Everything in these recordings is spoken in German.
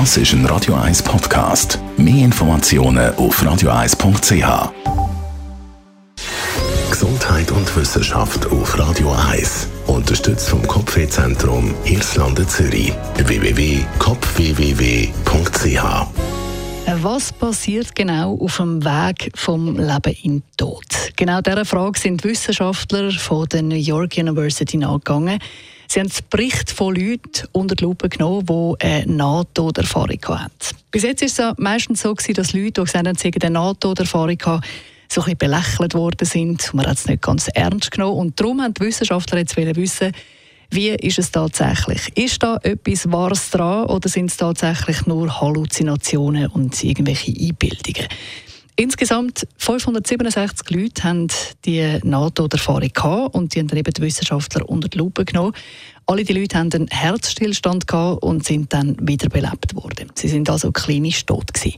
Das ist ein Radio 1 Podcast. Mehr Informationen auf radio1.ch. Gesundheit und Wissenschaft auf Radio 1. Unterstützt vom Kopfwehzentrum Irlande Zürich. www.kopfwww.ch was passiert genau auf dem Weg vom Leben in den Tod? Genau dieser Frage sind Wissenschaftler von der New York University nachgegangen. Sie haben den Bericht von Leuten unter die Lupe genommen, die eine Nahtoderfahrung hatten. Bis jetzt war es meistens so, dass Leute, die gesagt haben, eine Nahtoderfahrung hatten, so ein belächelt worden sind. Man hat es nicht ganz ernst genommen. Und darum haben die Wissenschaftler jetzt wissen, wie ist es tatsächlich? Ist da etwas Wahres dran oder sind es tatsächlich nur Halluzinationen und irgendwelche Einbildungen? Insgesamt 567 Leute haben die NATO-Erfahrung und die haben dann eben die Wissenschaftler unter die Lupe genommen. Alle die Leute haben einen Herzstillstand und sind dann wiederbelebt worden. Sie sind also klinisch tot gewesen.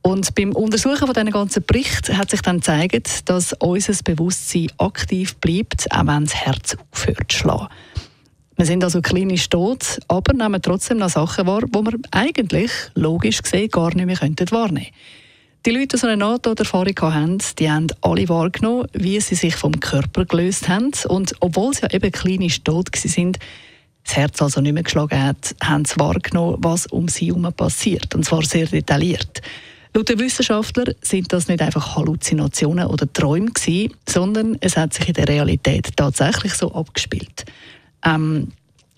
Und beim Untersuchen von diesen ganzen Bericht hat sich dann gezeigt, dass unser Bewusstsein aktiv bleibt, auch wenn das Herz aufhört zu schlagen. Wir sind also klinisch tot, aber nehmen trotzdem noch Sachen wahr, die wir eigentlich logisch gesehen gar nicht mehr wahrnehmen könnten. Die Leute, die so eine Nahtoderfahrung hatten, die haben alle wahrgenommen, wie sie sich vom Körper gelöst haben. Und obwohl sie ja eben klinisch tot waren, das Herz also nicht mehr geschlagen hat, haben sie wahrgenommen, was um sie herum passiert. Und zwar sehr detailliert. Laut den Wissenschaftlern sind das nicht einfach Halluzinationen oder Träume gewesen, sondern es hat sich in der Realität tatsächlich so abgespielt. Ähm,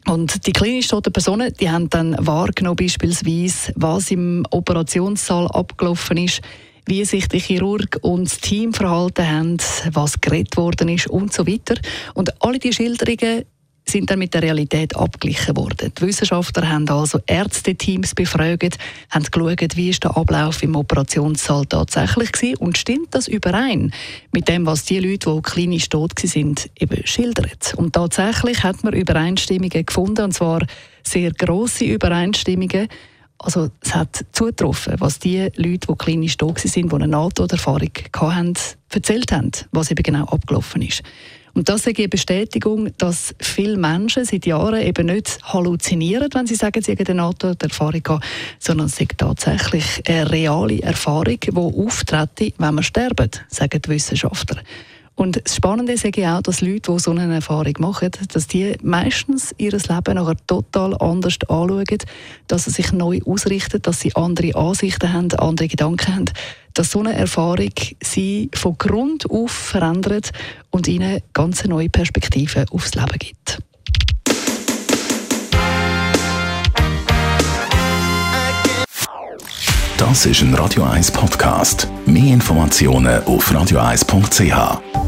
und die klinisch toten Personen, die haben dann wahrgenommen, beispielsweise, was im Operationssaal abgelaufen ist, wie sich der Chirurg und das Team verhalten haben, was geredet worden ist und so weiter. Und alle die Schilderungen sind dann mit der Realität abgeglichen worden. Die Wissenschaftler haben also Ärzteteams befragt, haben geschaut, wie ist der Ablauf im Operationssaal tatsächlich war und stimmt das überein mit dem, was die Leute, die klinisch tot sind, eben schildern. Und tatsächlich hat man Übereinstimmungen gefunden, und zwar sehr große Übereinstimmungen. Also es hat zugetroffen, was die Leute, die klinisch tot sind, die eine NATO-Erfahrung hatten, erzählt haben, was eben genau abgelaufen ist. Und das ist eine Bestätigung, dass viele Menschen seit Jahren eben nicht halluzinieren, wenn sie sagen, sie haben eine NATO-Erfahrung gehabt, sondern es ist tatsächlich eine reale Erfahrung, die auftritt, wenn wir sterben, sagen die Wissenschaftler. Und das Spannende ist auch, dass Leute, die so eine Erfahrung machen, dass die meistens ihr Leben nachher total anders anschauen, dass sie sich neu ausrichten, dass sie andere Ansichten haben, andere Gedanken haben, dass so eine Erfahrung sie von Grund auf verändert und ihnen ganz neue Perspektiven aufs Leben gibt. Das ist ein Radio 1 Podcast. Mehr Informationen auf radio1.ch.